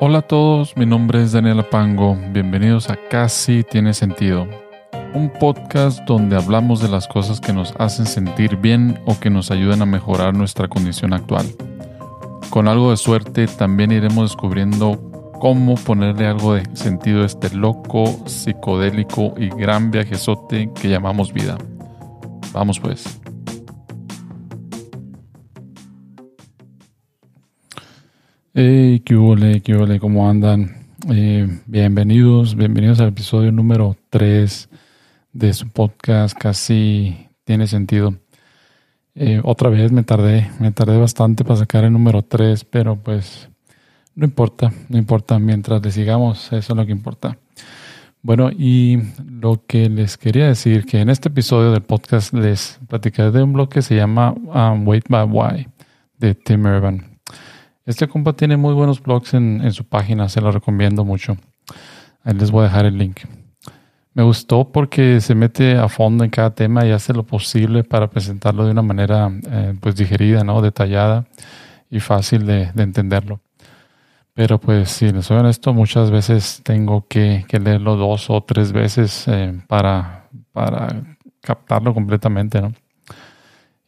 Hola a todos, mi nombre es Daniela Pango, bienvenidos a Casi Tiene Sentido, un podcast donde hablamos de las cosas que nos hacen sentir bien o que nos ayudan a mejorar nuestra condición actual. Con algo de suerte también iremos descubriendo cómo ponerle algo de sentido a este loco, psicodélico y gran viajezote que llamamos vida. Vamos pues. Hey, qué huele, qué huele, ¿cómo andan? Eh, bienvenidos, bienvenidos al episodio número 3 de su podcast Casi Tiene Sentido. Eh, otra vez me tardé, me tardé bastante para sacar el número 3, pero pues no importa, no importa, mientras le sigamos, eso es lo que importa. Bueno, y lo que les quería decir, que en este episodio del podcast les platicaré de un blog que se llama um, Wait by Why de Tim Urban. Este compa tiene muy buenos blogs en, su página, se lo recomiendo mucho. Ahí les voy a dejar el link. Me gustó porque se mete a fondo en cada tema y hace lo posible para presentarlo de una manera eh, pues digerida, ¿no? detallada y fácil de, entenderlo. Pero pues si les soy honesto, muchas veces tengo que, leerlo dos o tres veces eh, para, para captarlo completamente, ¿no?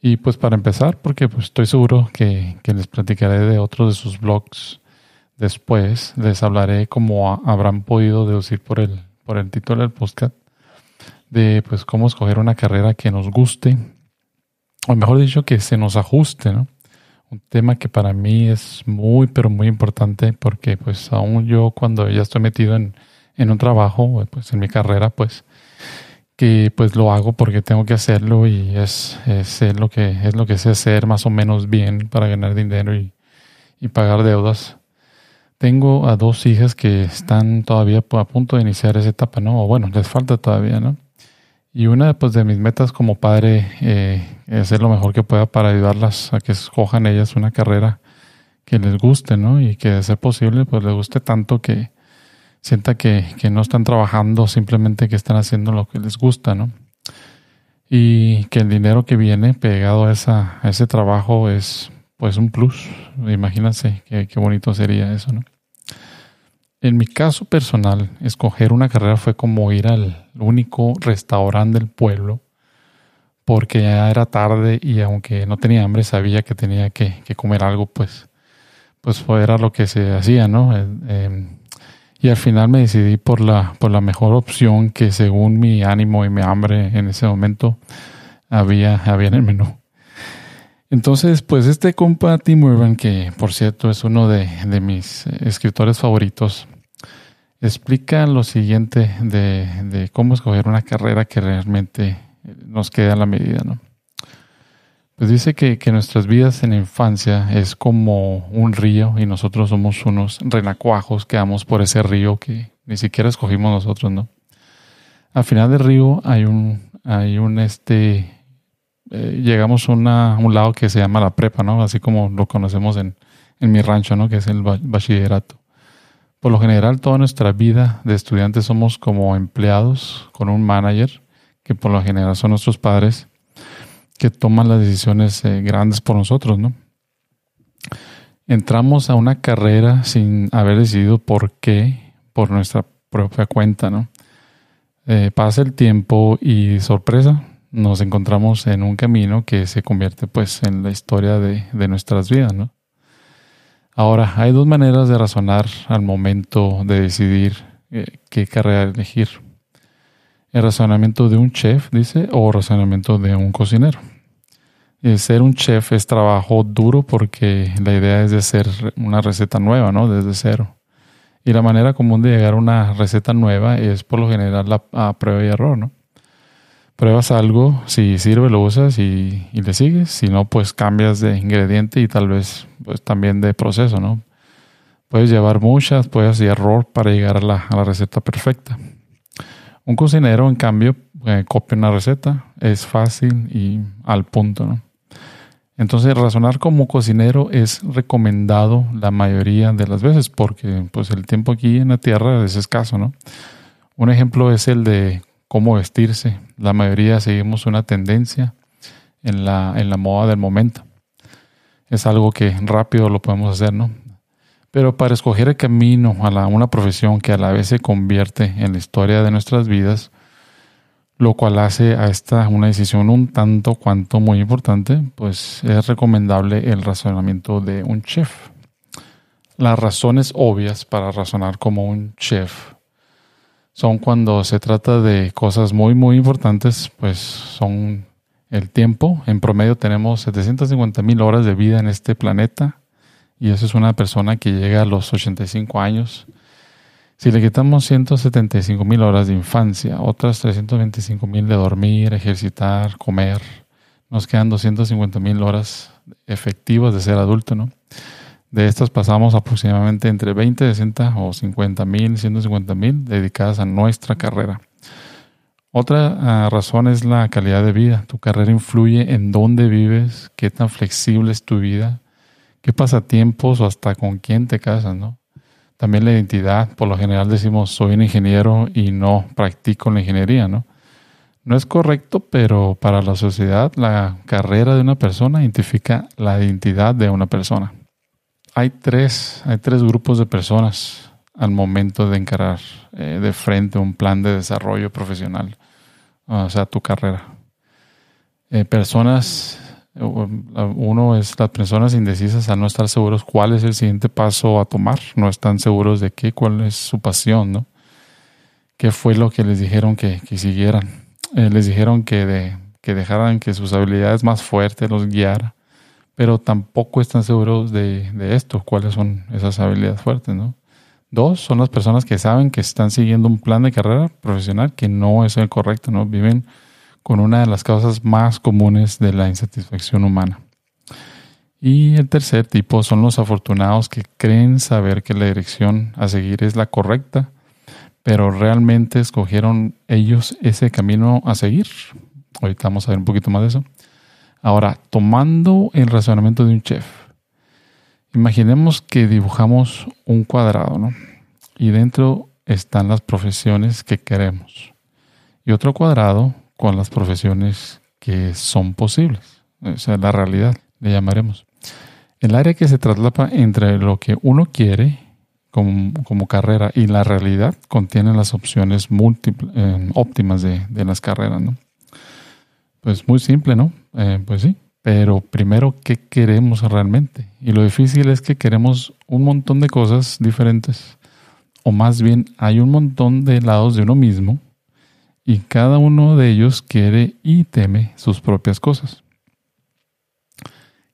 Y pues para empezar, porque pues estoy seguro que, les platicaré de otros de sus blogs después, les hablaré como habrán podido deducir por el, por el título del podcast, de pues cómo escoger una carrera que nos guste, o mejor dicho, que se nos ajuste, ¿no? Un tema que para mí es muy, pero muy importante porque pues aún yo cuando ya estoy metido en, en un trabajo, pues en mi carrera, pues que pues lo hago porque tengo que hacerlo y es, es, lo que es lo que sé hacer más o menos bien para ganar dinero y, pagar deudas. Tengo a dos hijas que están todavía a punto de iniciar esa etapa, ¿no? O bueno, les falta todavía, ¿no? Y una pues, de mis metas como padre eh, es hacer lo mejor que pueda para ayudarlas a que escojan ellas una carrera que les guste, ¿no? Y que de ser posible, pues les guste tanto que, sienta que, no están trabajando, simplemente que están haciendo lo que les gusta, ¿no? Y que el dinero que viene pegado a, esa, a ese trabajo es pues un plus. Imagínense qué, qué bonito sería eso, ¿no? En mi caso personal, escoger una carrera fue como ir al único restaurante del pueblo, porque ya era tarde y aunque no tenía hambre, sabía que tenía que, comer algo, pues, pues era lo que se hacía, ¿no? Eh, em, y al final me decidí por la, por la mejor opción que según mi ánimo y mi hambre en ese momento había, había en el menú. Entonces, pues este compa Tim Urban, que por cierto es uno de, mis escritores favoritos, explica lo siguiente de, de, cómo escoger una carrera que realmente nos quede a la medida, ¿no? Pues dice que, nuestras vidas en la infancia es como un río y nosotros somos unos renacuajos que vamos por ese río que ni siquiera escogimos nosotros, ¿no? Al final del río hay un, hay un este, eh, llegamos a un lado que se llama la prepa, ¿no? Así como lo conocemos en, en mi rancho, ¿no? Que es el bachillerato. Por lo general, toda nuestra vida de estudiantes somos como empleados con un manager, que por lo general son nuestros padres que toman las decisiones eh, grandes por nosotros, ¿no? Entramos a una carrera sin haber decidido por qué, por nuestra propia cuenta, ¿no? Eh, pasa el tiempo y sorpresa, nos encontramos en un camino que se convierte pues en la historia de, nuestras vidas, ¿no? Ahora, hay dos maneras de razonar al momento de decidir eh, qué carrera elegir el razonamiento de un chef, dice, o razonamiento de un cocinero. Y ser un chef es trabajo duro porque la idea es de hacer una receta nueva, ¿no? Desde cero. Y la manera común de llegar a una receta nueva es por lo general la, a prueba y error, ¿no? Pruebas algo, si sirve lo usas y, le sigues, si no, pues cambias de ingrediente y tal vez pues también de proceso, ¿no? Puedes llevar muchas, puedes hacer error para llegar a la receta perfecta. Un cocinero, en cambio, eh, copia una receta, es fácil y al punto, ¿no? Entonces, razonar como cocinero es recomendado la mayoría de las veces porque pues, el tiempo aquí en la tierra es escaso, ¿no? Un ejemplo es el de cómo vestirse. La mayoría seguimos una tendencia en la, en la moda del momento. Es algo que rápido lo podemos hacer, ¿no? Pero para escoger el camino a la, una profesión que a la vez se convierte en la historia de nuestras vidas, lo cual hace a esta una decisión un tanto cuanto muy importante, pues es recomendable el razonamiento de un chef. Las razones obvias para razonar como un chef son cuando se trata de cosas muy muy importantes, pues son el tiempo. En promedio tenemos 750 mil horas de vida en este planeta y eso es una persona que llega a los 85 años si le quitamos 175 mil horas de infancia, otras 325 mil de dormir, ejercitar, comer, nos quedan 250 mil horas efectivas de ser adulto, ¿no? De estas pasamos aproximadamente entre 20, 60 o 50 mil, 150 mil dedicadas a nuestra carrera. Otra ah, razón es la calidad de vida. Tu carrera influye en dónde vives, qué tan flexible es tu vida, qué pasatiempos o hasta con quién te casas, ¿no? También la identidad, por lo general decimos soy un ingeniero y no practico la ingeniería, ¿no? No es correcto, pero para la sociedad la carrera de una persona identifica la identidad de una persona. Hay tres, hay tres grupos de personas al momento de encarar eh, de frente un plan de desarrollo profesional, o sea, tu carrera. Eh, personas uno es las personas indecisas al no estar seguros cuál es el siguiente paso a tomar, no están seguros de qué, cuál es su pasión, ¿no? ¿Qué fue lo que les dijeron que, siguieran? Eh, les dijeron que, de, que dejaran que sus habilidades más fuertes los guiara, pero tampoco están seguros de, de esto, cuáles son esas habilidades fuertes, ¿no? Dos, son las personas que saben que están siguiendo un plan de carrera profesional que no es el correcto, ¿no? Viven con una de las causas más comunes de la insatisfacción humana. Y el tercer tipo son los afortunados que creen saber que la dirección a seguir es la correcta, pero realmente escogieron ellos ese camino a seguir. Ahorita vamos a ver un poquito más de eso. Ahora, tomando el razonamiento de un chef, imaginemos que dibujamos un cuadrado, ¿no? Y dentro están las profesiones que queremos. Y otro cuadrado con las profesiones que son posibles. O sea, la realidad, le llamaremos. El área que se traslapa entre lo que uno quiere como, carrera y la realidad contiene las opciones múltiples, eh, óptimas de, las carreras, ¿no? Pues muy simple, ¿no? Eh, pues sí, pero primero, ¿qué queremos realmente? Y lo difícil es que queremos un montón de cosas diferentes, o más bien hay un montón de lados de uno mismo y cada uno de ellos quiere y teme sus propias cosas.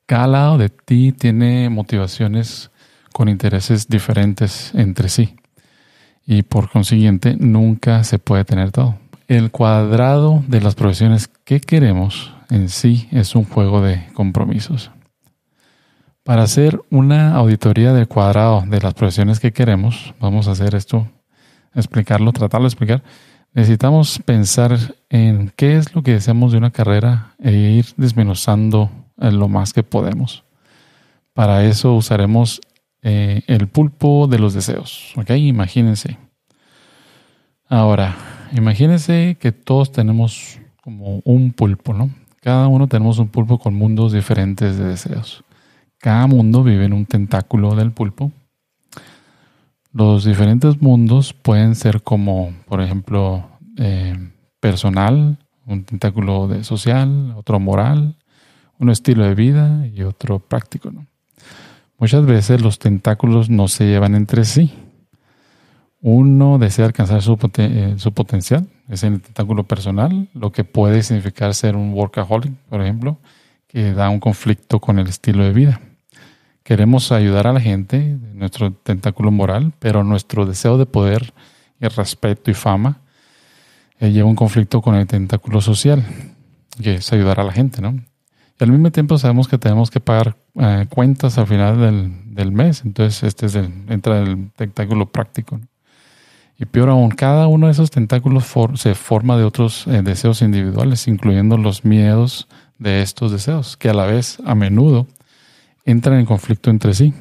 Cada lado de ti tiene motivaciones con intereses diferentes entre sí y por consiguiente nunca se puede tener todo. El cuadrado de las profesiones que queremos en sí es un juego de compromisos. Para hacer una auditoría del cuadrado de las profesiones que queremos, vamos a hacer esto, explicarlo, tratarlo de explicar Necesitamos pensar en qué es lo que deseamos de una carrera e ir desmenuzando lo más que podemos. Para eso usaremos eh, el pulpo de los deseos. ¿Ok? Imagínense. Ahora, imagínense que todos tenemos como un pulpo, ¿no? Cada uno tenemos un pulpo con mundos diferentes de deseos. Cada mundo vive en un tentáculo del pulpo los diferentes mundos pueden ser como, por ejemplo, eh, personal, un tentáculo de social, otro moral, un estilo de vida y otro práctico. Muchas veces los tentáculos no se llevan entre sí. Uno desea alcanzar su, eh, su potencial, es el tentáculo personal, lo que puede significar ser un workaholic, por ejemplo, que da un conflicto con el estilo de vida. Queremos ayudar a la gente, nuestro tentáculo moral, pero nuestro deseo de poder y respeto y fama eh, lleva un conflicto con el tentáculo social, que es ayudar a la gente, ¿no? Y al mismo tiempo sabemos que tenemos que pagar eh, cuentas al final del, mes, entonces este es el, entra el tentáculo práctico. Y peor aún, cada uno de esos tentáculos se forma de otros eh, deseos individuales, incluyendo los miedos de estos deseos, que a la vez, a menudo, entran en conflicto entre sí.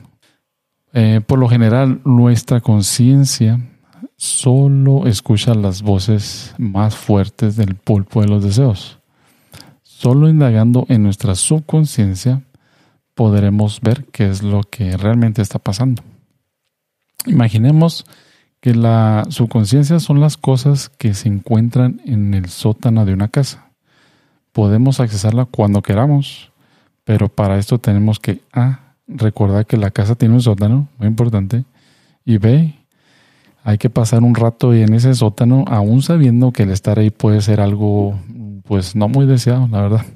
Eh, por lo general, nuestra conciencia solo escucha las voces más fuertes del pulpo de los deseos. Solo indagando en nuestra subconsciencia podremos ver qué es lo que realmente está pasando. Imaginemos que la subconsciencia son las cosas que se encuentran en el sótano de una casa. Podemos accesarla cuando queramos, pero para esto tenemos que A. Recordar que la casa tiene un sótano, muy importante, y B. Hay que pasar un rato en ese sótano, aún sabiendo que el estar ahí puede ser algo, pues no muy deseado, la verdad.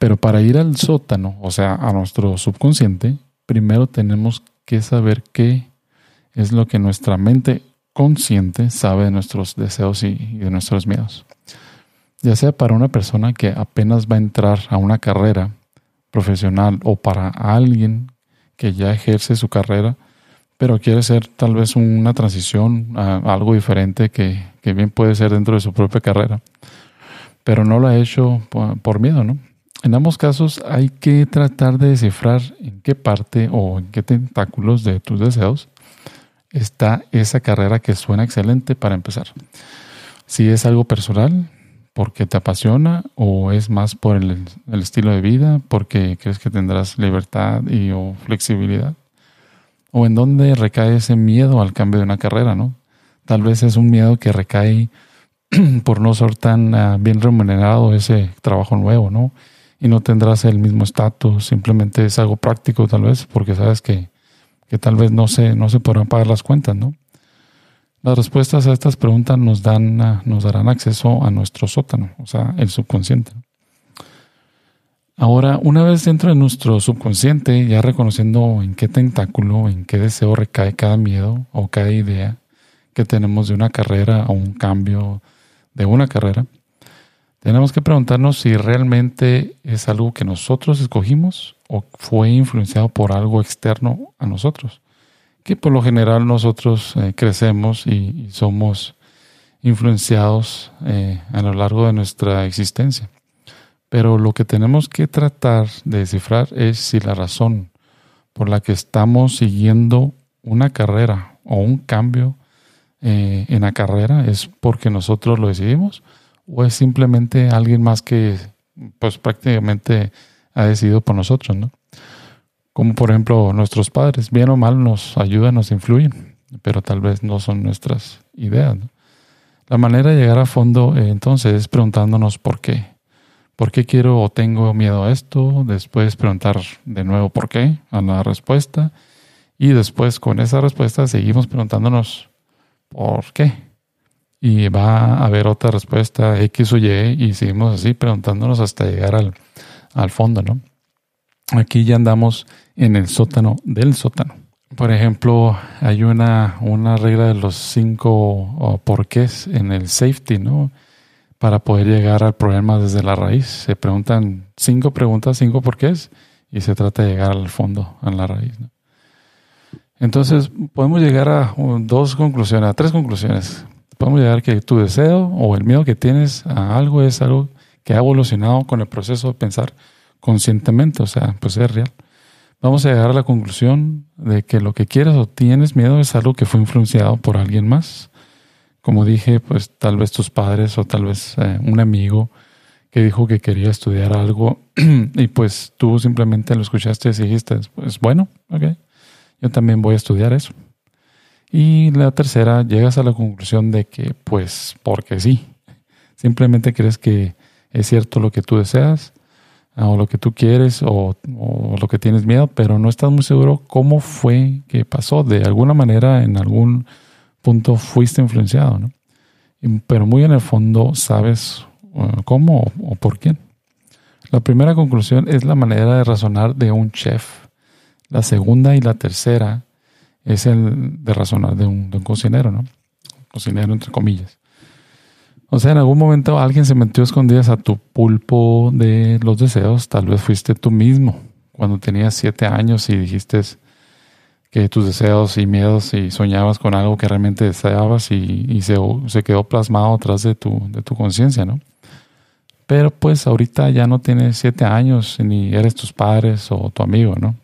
Pero para ir al sótano, o sea, a nuestro subconsciente, primero tenemos que saber qué es lo que nuestra mente consciente sabe de nuestros deseos y, de nuestros miedos. Ya sea para una persona que apenas va a entrar a una carrera profesional o para alguien que ya ejerce su carrera, pero quiere ser tal vez una transición a algo diferente que, bien puede ser dentro de su propia carrera, pero no lo ha hecho por miedo, ¿no? En ambos casos hay que tratar de descifrar en qué parte o en qué tentáculos de tus deseos está esa carrera que suena excelente para empezar. Si es algo personal, porque te apasiona, o es más por el, estilo de vida, porque crees que tendrás libertad y o flexibilidad, o en dónde recae ese miedo al cambio de una carrera, ¿no? Tal vez es un miedo que recae por no ser tan ah, bien remunerado ese trabajo nuevo, ¿no? y no tendrás el mismo estatus, simplemente es algo práctico tal vez, porque sabes que, que tal vez no se, no se podrán pagar las cuentas, ¿no? Las respuestas a estas preguntas nos, dan, nos darán acceso a nuestro sótano, o sea, el subconsciente. Ahora, una vez dentro de nuestro subconsciente, ya reconociendo en qué tentáculo, en qué deseo recae cada miedo o cada idea que tenemos de una carrera o un cambio de una carrera, tenemos que preguntarnos si realmente es algo que nosotros escogimos o fue influenciado por algo externo a nosotros. Que por lo general nosotros eh, crecemos y, somos influenciados eh, a lo largo de nuestra existencia. Pero lo que tenemos que tratar de descifrar es si la razón por la que estamos siguiendo una carrera o un cambio eh, en la carrera es porque nosotros lo decidimos o es simplemente alguien más que pues prácticamente ha decidido por nosotros, ¿no? Como por ejemplo nuestros padres, bien o mal nos ayudan, nos influyen, pero tal vez no son nuestras ideas. La manera de llegar a fondo eh, entonces es preguntándonos por qué. ¿Por qué quiero o tengo miedo a esto? Después preguntar de nuevo por qué a la respuesta. Y después con esa respuesta seguimos preguntándonos por qué y va a haber otra respuesta X o Y y seguimos así preguntándonos hasta llegar al, al fondo, ¿no? Aquí ya andamos en el sótano del sótano. Por ejemplo, hay una, una regla de los cinco porqués en el safety, ¿no? Para poder llegar al problema desde la raíz. Se preguntan cinco preguntas, cinco porqués, y se trata de llegar al fondo, a la raíz. Entonces, podemos llegar a dos conclusiones, a tres conclusiones podemos llegar que tu deseo o el miedo que tienes a algo es algo que ha evolucionado con el proceso de pensar conscientemente, o sea, pues es real. Vamos a llegar a la conclusión de que lo que quieres o tienes miedo es algo que fue influenciado por alguien más. Como dije, pues tal vez tus padres o tal vez eh, un amigo que dijo que quería estudiar algo y pues tú simplemente lo escuchaste y dijiste, pues bueno, ok, yo también voy a estudiar eso. Y la tercera, llegas a la conclusión de que, pues, porque sí. Simplemente crees que es cierto lo que tú deseas, o lo que tú quieres, o, lo que tienes miedo, pero no estás muy seguro cómo fue que pasó. De alguna manera, en algún punto fuiste influenciado, ¿no? Pero muy en el fondo sabes uh, cómo o por quién. La primera conclusión es la manera de razonar de un chef. La segunda y la tercera es el de razonar de un, cocinero, ¿no? Cocinero entre comillas. O sea, en algún momento alguien se metió escondidas a tu pulpo de los deseos. Tal vez fuiste tú mismo cuando tenías siete años y dijiste que tus deseos y miedos y soñabas con algo que realmente deseabas y, se, quedó plasmado atrás de tu, de tu conciencia, ¿no? Pero pues ahorita ya no tienes siete años ni eres tus padres o tu amigo, ¿no?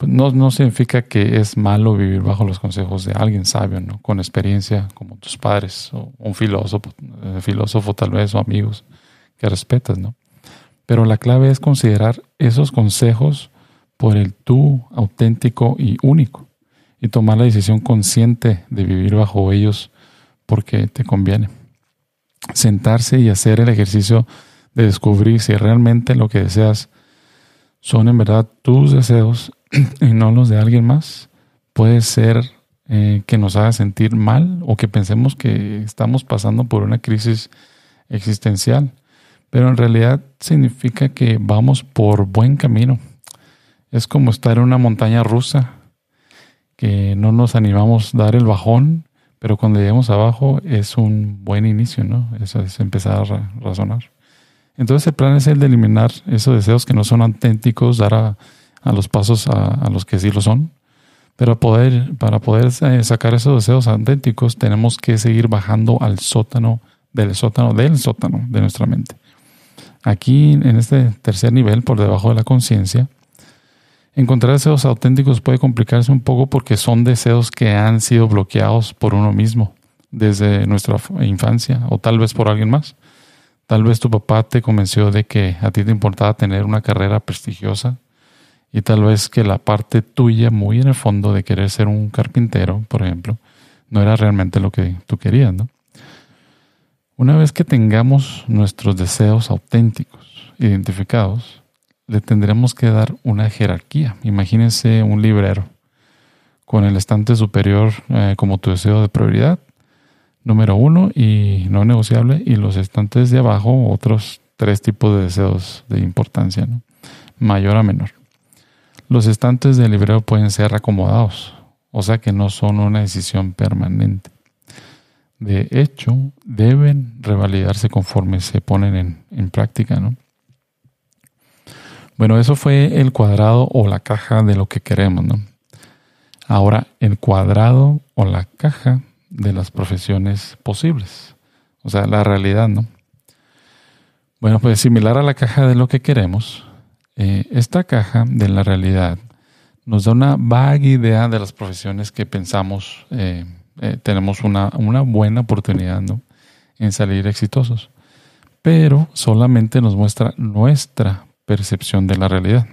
Pues no, no significa que es malo vivir bajo los consejos de alguien sabio, ¿no? Con experiencia, como tus padres, o un filósofo, eh, filósofo tal vez, o amigos que respetas, ¿no? Pero la clave es considerar esos consejos por el tú auténtico y único. y tomar la decisión consciente de vivir bajo ellos porque te conviene. Sentarse y hacer el ejercicio de descubrir si realmente lo que deseas son en verdad tus deseos y no los de alguien más, puede ser eh, que nos haga sentir mal o que pensemos que estamos pasando por una crisis existencial, pero en realidad significa que vamos por buen camino. Es como estar en una montaña rusa, que no nos animamos a dar el bajón, pero cuando llegamos abajo es un buen inicio, ¿no? Eso es empezar a razonar. Entonces el plan es el de eliminar esos deseos que no son auténticos, dar a, los pasos a, los que sí lo son. Pero poder, para poder eh, sacar esos deseos auténticos tenemos que seguir bajando al sótano del sótano del sótano de nuestra mente. Aquí en este tercer nivel, por debajo de la conciencia, encontrar deseos auténticos puede complicarse un poco porque son deseos que han sido bloqueados por uno mismo desde nuestra infancia o tal vez por alguien más. Tal vez tu papá te convenció de que a ti te importaba tener una carrera prestigiosa y tal vez que la parte tuya, muy en el fondo, de querer ser un carpintero, por ejemplo, no era realmente lo que tú querías, ¿no? Una vez que tengamos nuestros deseos auténticos identificados, le tendremos que dar una jerarquía. Imagínense un librero con el estante superior eh, como tu deseo de prioridad número uno y no negociable, y los estantes de abajo otros tres tipos de deseos de importancia, mayor a menor. Los estantes del librero pueden ser acomodados, o sea que no son una decisión permanente. De hecho, deben revalidarse conforme se ponen en, en práctica, ¿no? Bueno, eso fue el cuadrado o la caja de lo que queremos, ¿no? Ahora, el cuadrado o la caja de las profesiones posibles. O sea, la realidad, ¿no? Bueno, pues similar a la caja de lo que queremos, eh, esta caja de la realidad nos da una vaga idea de las profesiones que pensamos eh, eh, tenemos una, una, buena oportunidad en salir exitosos, pero solamente nos muestra nuestra percepción de la realidad.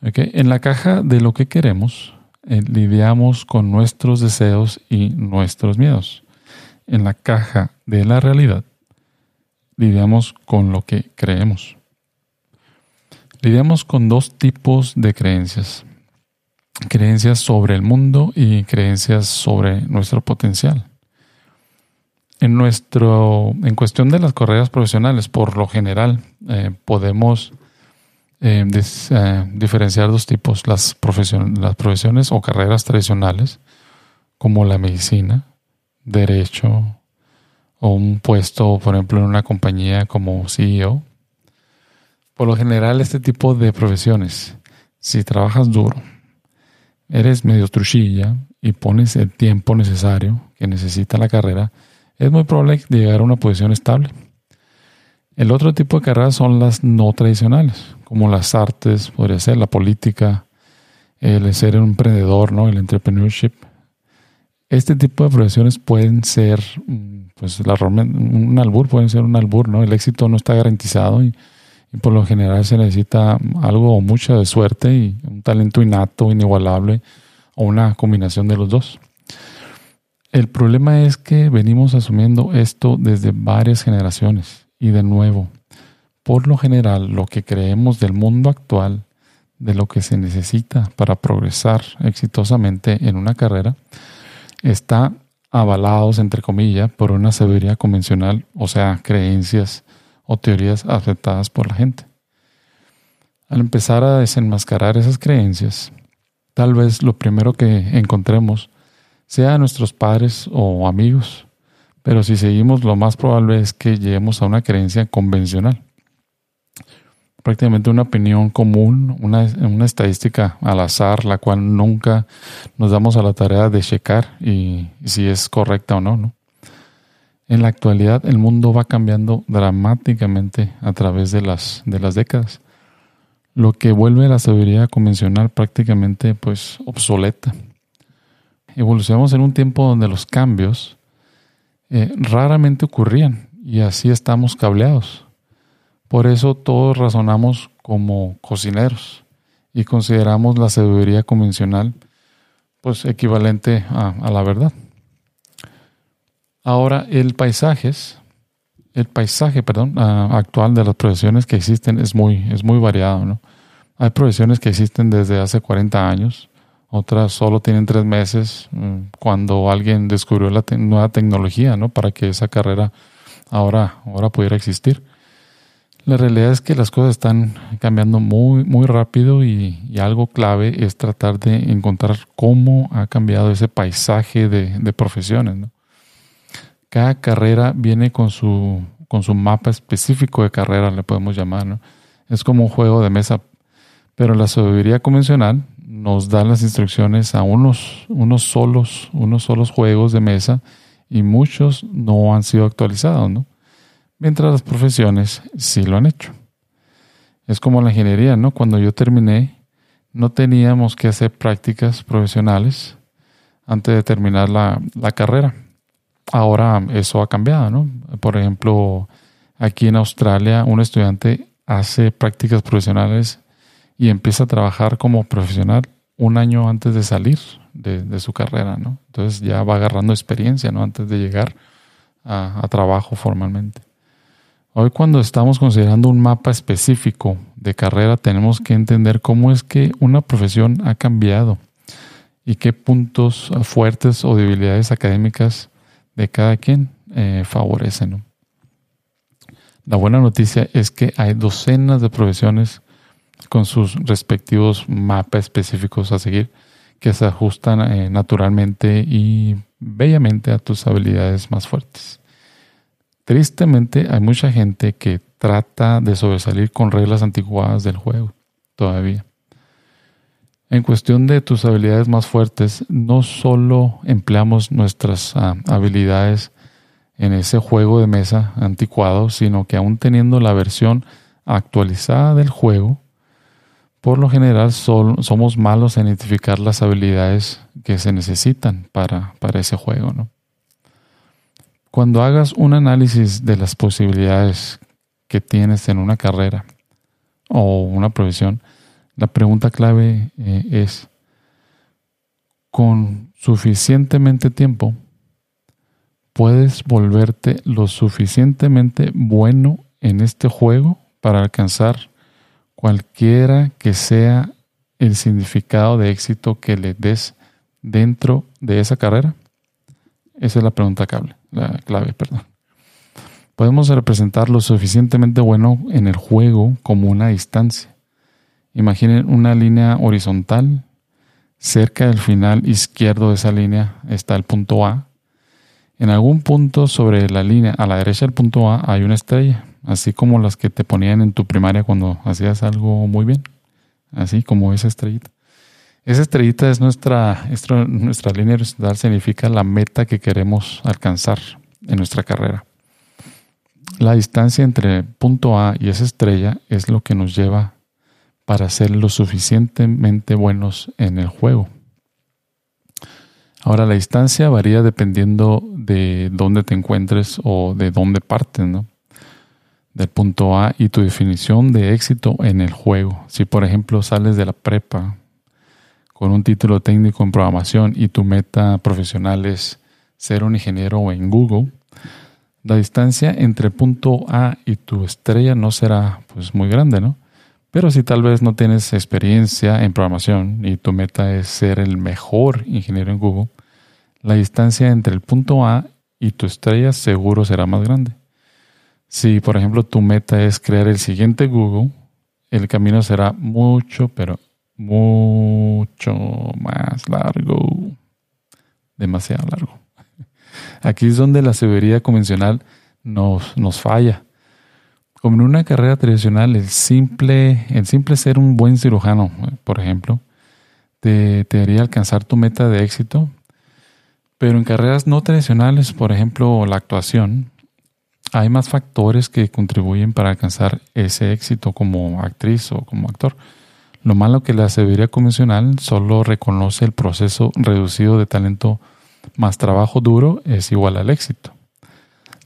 ¿Okay? En la caja de lo que queremos, lidiamos con nuestros deseos y nuestros miedos. En la caja de la realidad, lidiamos con lo que creemos. Lidiamos con dos tipos de creencias. Creencias sobre el mundo y creencias sobre nuestro potencial. En, nuestro, en cuestión de las carreras profesionales, por lo general, eh, podemos eh, eh, diferenciar dos tipos, las, las profesiones o carreras tradicionales, como la medicina, derecho, o un puesto, por ejemplo, en una compañía como CEO. Por lo general, este tipo de profesiones, si trabajas duro, eres medio truchilla y pones el tiempo necesario que necesita la carrera, es muy probable llegar a una posición estable. El otro tipo de carreras son las no tradicionales, como las artes, podría ser la política, el ser un emprendedor, ¿no? El entrepreneurship. Este tipo de profesiones pueden ser, pues, la, un albur, pueden ser un albur, ¿no? El éxito no está garantizado y por lo general se necesita algo o mucha de suerte y un talento innato, inigualable, o una combinación de los dos. El problema es que venimos asumiendo esto desde varias generaciones y de nuevo, por lo general, lo que creemos del mundo actual, de lo que se necesita para progresar exitosamente en una carrera, está avalados, entre comillas, por una sabiduría convencional, o sea, creencias o teorías aceptadas por la gente. Al empezar a desenmascarar esas creencias, tal vez lo primero que encontremos sea nuestros padres o amigos pero si seguimos, lo más probable es que lleguemos a una creencia convencional. Prácticamente una opinión común, una, estadística al azar, la cual nunca nos damos a la tarea de checar y, si es correcta o no, no. En la actualidad el mundo va cambiando dramáticamente a través de las, de las décadas, lo que vuelve la sabiduría convencional prácticamente pues obsoleta. Evolucionamos en un tiempo donde los cambios eh, raramente ocurrían y así estamos cableados. Por eso todos razonamos como cocineros y consideramos la sabiduría convencional pues equivalente a, la verdad. Ahora, el paisaje, el paisaje, perdón, actual de las profesiones que existen es muy, es muy variado, ¿no? Hay profesiones que existen desde hace 40 años, otras solo tienen tres meses mm, cuando alguien descubrió la nueva tecnología, ¿no? Para que esa carrera ahora, ahora pudiera existir. La realidad es que las cosas están cambiando muy, muy rápido y, algo clave es tratar de encontrar cómo ha cambiado ese paisaje de, profesiones. Cada carrera viene con su, con su mapa específico de carrera, le podemos llamar. ¿no? Es como un juego de mesa, pero la sabiduría convencional nos da las instrucciones a unos, unos, solos, unos solos juegos de mesa y muchos no han sido actualizados. ¿no? mientras las profesiones sí lo han hecho. Es como la ingeniería, ¿no? Cuando yo terminé, no teníamos que hacer prácticas profesionales antes de terminar la, carrera. Ahora eso ha cambiado, ¿no? Por ejemplo, aquí en Australia, un estudiante hace prácticas profesionales y empieza a trabajar como profesional un año antes de salir de, su carrera, ¿no? Entonces ya va agarrando experiencia, ¿no? Antes de llegar a trabajo formalmente. Hoy cuando estamos considerando un mapa específico de carrera tenemos que entender cómo es que una profesión ha cambiado y qué puntos fuertes o debilidades académicas de cada quien eh, favorecen. La buena noticia es que hay docenas de profesiones con sus respectivos mapas específicos a seguir que se ajustan eh, naturalmente y bellamente a tus habilidades más fuertes. Tristemente hay mucha gente que trata de sobresalir con reglas anticuadas del juego todavía. En cuestión de tus habilidades más fuertes, no solo empleamos nuestras ah, habilidades en ese juego de mesa anticuado, sino que aún teniendo la versión actualizada del juego, por lo general somos malos en identificar las habilidades que se necesitan para, para ese juego. ¿no? Cuando hagas un análisis de las posibilidades que tienes en una carrera o una profesión, la pregunta clave eh, es, ¿con suficientemente tiempo puedes volverte lo suficientemente bueno en este juego para alcanzar cualquiera que sea el significado de éxito que le des dentro de esa carrera? Esa es la pregunta clave la clave, perdón. Podemos representar lo suficientemente bueno en el juego como una distancia. Imaginen una línea horizontal. Cerca del final izquierdo de esa línea está el punto A. En algún punto sobre la línea a la derecha del punto A hay una estrella, así como las que te ponían en tu primaria cuando hacías algo muy bien, así como esa estrellita. Esa estrellita es nuestra, nuestra línea horizontal, significa la meta que queremos alcanzar en nuestra carrera. La distancia entre punto A y esa estrella es lo que nos lleva para ser lo suficientemente buenos en el juego. Ahora, la distancia varía dependiendo de dónde te encuentres o de dónde partes, ¿no? Del punto A y tu definición de éxito en el juego. Si, por ejemplo, sales de la prepa con un título técnico en programación y tu meta profesional es ser un ingeniero en Google, la distancia entre punto A y tu estrella no será pues muy grande, ¿no? Pero si tal vez no tienes experiencia en programación y tu meta es ser el mejor ingeniero en Google, la distancia entre el punto A y tu estrella seguro será más grande. Si, por ejemplo, tu meta es crear el siguiente Google, el camino será mucho, pero mucho más largo. Demasiado largo. Aquí es donde la sabiduría convencional nos, nos falla. Como en una carrera tradicional, el simple, el simple ser un buen cirujano, por ejemplo, te, te haría alcanzar tu meta de éxito. Pero en carreras no tradicionales, por ejemplo, la actuación, hay más factores que contribuyen para alcanzar ese éxito como actriz o como actor. Lo malo que la sabiduría convencional solo reconoce el proceso reducido de talento más trabajo duro es igual al éxito.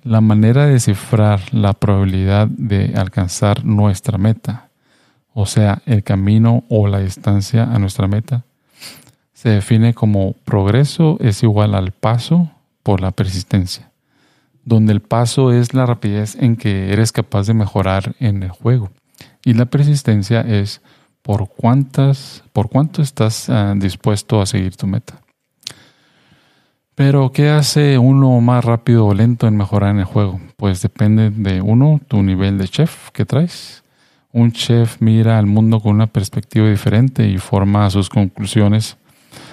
La manera de descifrar la probabilidad de alcanzar nuestra meta, o sea, el camino o la distancia a nuestra meta, se define como progreso es igual al paso por la persistencia, donde el paso es la rapidez en que eres capaz de mejorar en el juego y la persistencia es por cuántas, por cuánto estás ah, dispuesto a seguir tu meta. Pero, ¿qué hace uno más rápido o lento en mejorar en el juego? Pues depende de uno, tu nivel de chef que traes. Un chef mira al mundo con una perspectiva diferente y forma sus conclusiones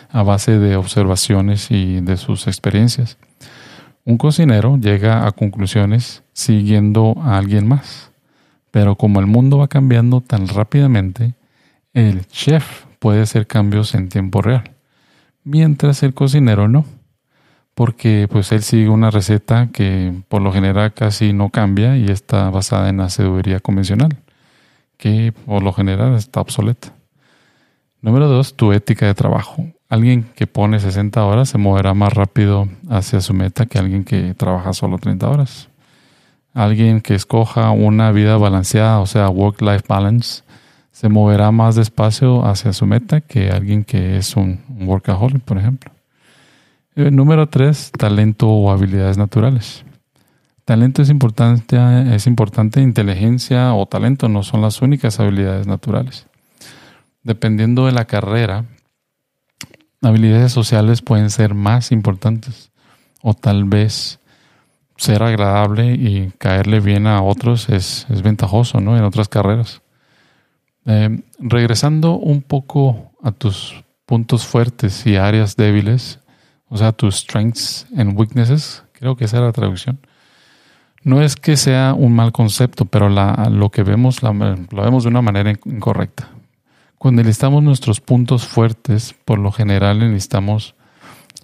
a base de observaciones y de sus experiencias. Un cocinero llega a conclusiones siguiendo a alguien más, pero como el mundo va cambiando tan rápidamente, el chef puede hacer cambios en tiempo real, mientras el cocinero no, porque pues él sigue una receta que por lo general casi no cambia y está basada en la sabiduría convencional, que por lo general está obsoleta. Número dos, tu ética de trabajo. Alguien que pone 60 horas se moverá más rápido hacia su meta que alguien que trabaja solo 30 horas. Alguien que escoja una vida balanceada, o sea, work-life balance, se moverá más despacio hacia su meta que alguien que es un workaholic, por ejemplo. Eh, número tres, talento o habilidades naturales. Talento es importante, es importante, inteligencia o talento no son las únicas habilidades naturales. Dependiendo de la carrera, habilidades sociales pueden ser más importantes o tal vez ser agradable y caerle bien a otros es, ventajoso ¿no? en otras carreras. Eh, regresando un poco a tus puntos fuertes y áreas débiles, o sea, tus strengths and weaknesses, creo que esa era la traducción. No es que sea un mal concepto, pero la, lo que vemos lo vemos de una manera incorrecta. Cuando listamos nuestros puntos fuertes, por lo general enlistamos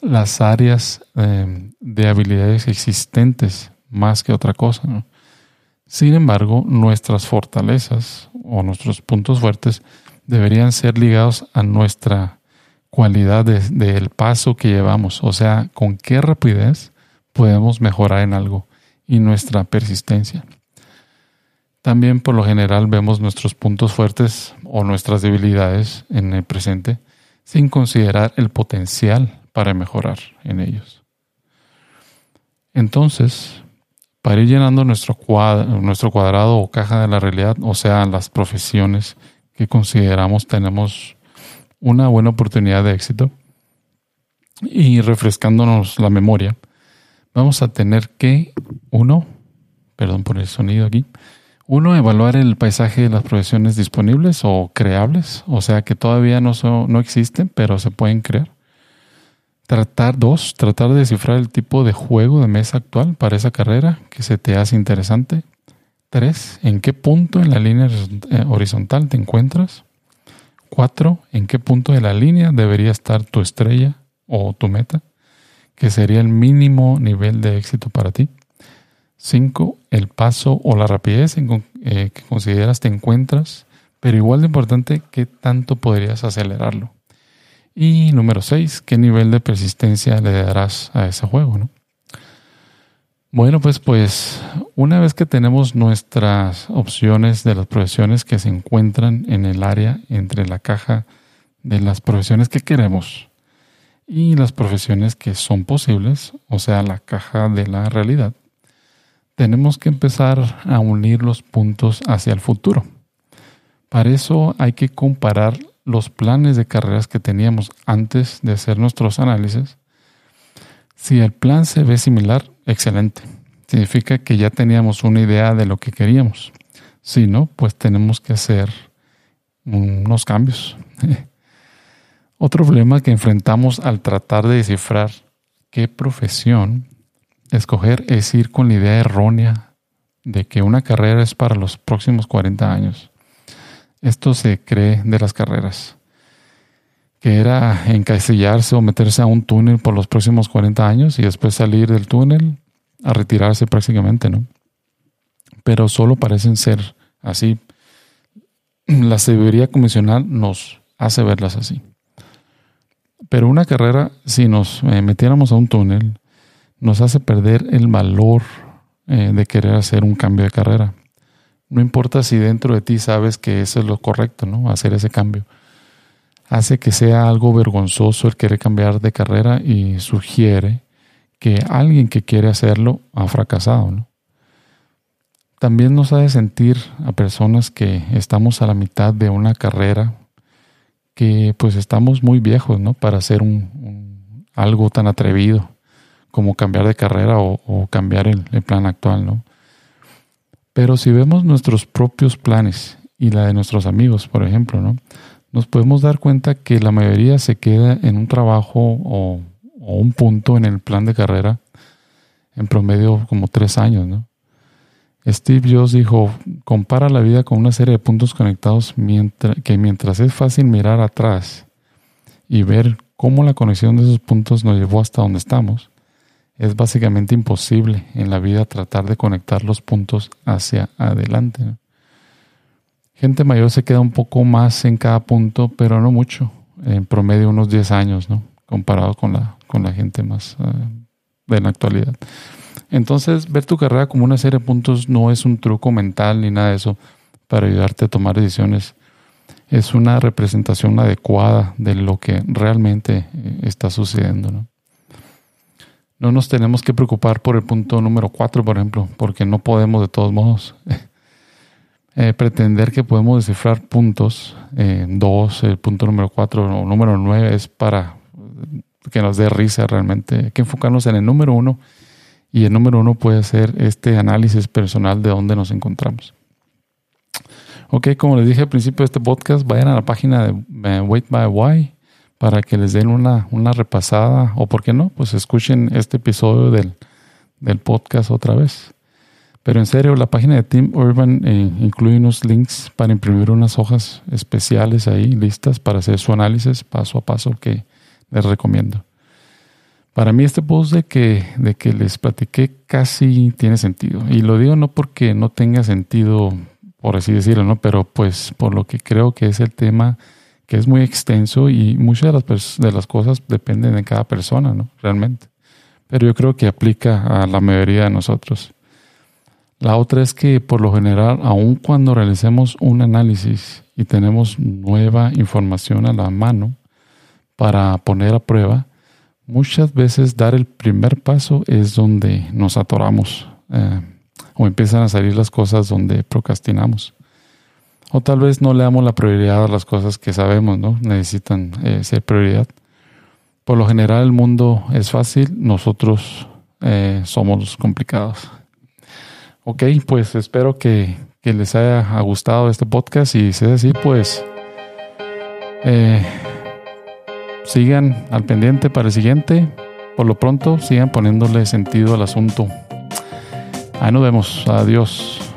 las áreas eh, de habilidades existentes más que otra cosa. Sin embargo, nuestras fortalezas o nuestros puntos fuertes deberían ser ligados a nuestra cualidad del paso que llevamos, o sea, con qué rapidez podemos mejorar en algo y nuestra persistencia. También por lo general vemos nuestros puntos fuertes o nuestras debilidades en el presente sin considerar el potencial para mejorar en ellos. Entonces, para ir llenando nuestro, nuestro cuadrado o caja de la realidad, o sea, las profesiones que consideramos tenemos una buena oportunidad de éxito y refrescándonos la memoria, vamos a tener que, uno, perdón por el sonido aquí, uno, evaluar el paisaje de las profesiones disponibles o creables, o sea que todavía no, no existen, pero se pueden crear. Tratar, dos, tratar de descifrar el tipo de juego de mesa actual para esa carrera que se te hace interesante. Tres, en qué punto en la línea horizontal te encuentras. Cuatro, en qué punto de la línea debería estar tu estrella o tu meta, que sería el mínimo nivel de éxito para ti. 5. El paso o la rapidez eh, que consideras te encuentras, pero igual de importante, ¿qué tanto podrías acelerarlo? Y número 6. ¿Qué nivel de persistencia le darás a ese juego? ¿no? Bueno, pues, pues una vez que tenemos nuestras opciones de las profesiones que se encuentran en el área entre la caja de las profesiones que queremos y las profesiones que son posibles, o sea, la caja de la realidad, tenemos que empezar a unir los puntos hacia el futuro. Para eso hay que comparar los planes de carreras que teníamos antes de hacer nuestros análisis. Si el plan se ve similar, excelente. Significa que ya teníamos una idea de lo que queríamos. Si no, pues tenemos que hacer unos cambios. Otro problema que enfrentamos al tratar de descifrar qué profesión escoger es ir con la idea errónea de que una carrera es para los próximos 40 años. Esto se cree de las carreras, que era encasillarse o meterse a un túnel por los próximos 40 años y después salir del túnel a retirarse prácticamente, ¿no? Pero solo parecen ser así. La sabiduría convencional nos hace verlas así. Pero una carrera, si nos eh, metiéramos a un túnel, nos hace perder el valor eh, de querer hacer un cambio de carrera. No importa si dentro de ti sabes que eso es lo correcto, ¿no? Hacer ese cambio. Hace que sea algo vergonzoso el querer cambiar de carrera y sugiere que alguien que quiere hacerlo ha fracasado. También nos hace sentir a personas que estamos a la mitad de una carrera que pues estamos muy viejos ¿no? para hacer un, algo tan atrevido como cambiar de carrera o, cambiar el, el, plan actual. ¿no? Pero si vemos nuestros propios planes y la de nuestros amigos, por ejemplo, ¿no? Nos podemos dar cuenta que la mayoría se queda en un trabajo o, un punto en el plan de carrera en promedio como tres años, ¿no? Steve Jobs dijo, compara la vida con una serie de puntos conectados que mientras es fácil mirar atrás y ver cómo la conexión de esos puntos nos llevó hasta donde estamos, es básicamente imposible en la vida tratar de conectar los puntos hacia adelante. Gente mayor se queda un poco más en cada punto, pero no mucho. En promedio unos 10 años, ¿no? Comparado con la, con la gente más eh, de la actualidad. Entonces, ver tu carrera como una serie de puntos no es un truco mental ni nada de eso para ayudarte a tomar decisiones. Es una representación adecuada de lo que realmente eh, está sucediendo, ¿no? No nos tenemos que preocupar por el punto número 4, por ejemplo, porque no podemos de todos modos. Eh, pretender que podemos descifrar puntos, eh, dos, el punto número cuatro o número nueve es para que nos dé risa realmente. Hay que enfocarnos en el número uno y el número uno puede ser este análisis personal de dónde nos encontramos. Ok, como les dije al principio de este podcast, vayan a la página de Wait by Why para que les den una, una repasada o, ¿por qué no? Pues escuchen este episodio del, del podcast otra vez. Pero en serio, la página de Team Urban eh, incluye unos links para imprimir unas hojas especiales ahí, listas para hacer su análisis paso a paso que les recomiendo. Para mí este post de que, de que les platiqué casi tiene sentido. Y lo digo no porque no tenga sentido, por así decirlo, ¿no? pero pues por lo que creo que es el tema que es muy extenso y muchas de las, de las cosas dependen de cada persona, ¿no? Realmente. Pero yo creo que aplica a la mayoría de nosotros. La otra es que por lo general, aun cuando realicemos un análisis y tenemos nueva información a la mano para poner a prueba, muchas veces dar el primer paso es donde nos atoramos eh, o empiezan a salir las cosas donde procrastinamos. O tal vez no le damos la prioridad a las cosas que sabemos, ¿no? Necesitan eh, ser prioridad. Por lo general el mundo es fácil, nosotros eh, somos complicados. Ok, pues espero que, les haya gustado este podcast y si es así, pues eh, sigan al pendiente para el siguiente. Por lo pronto, sigan poniéndole sentido al asunto. Ahí nos vemos. Adiós.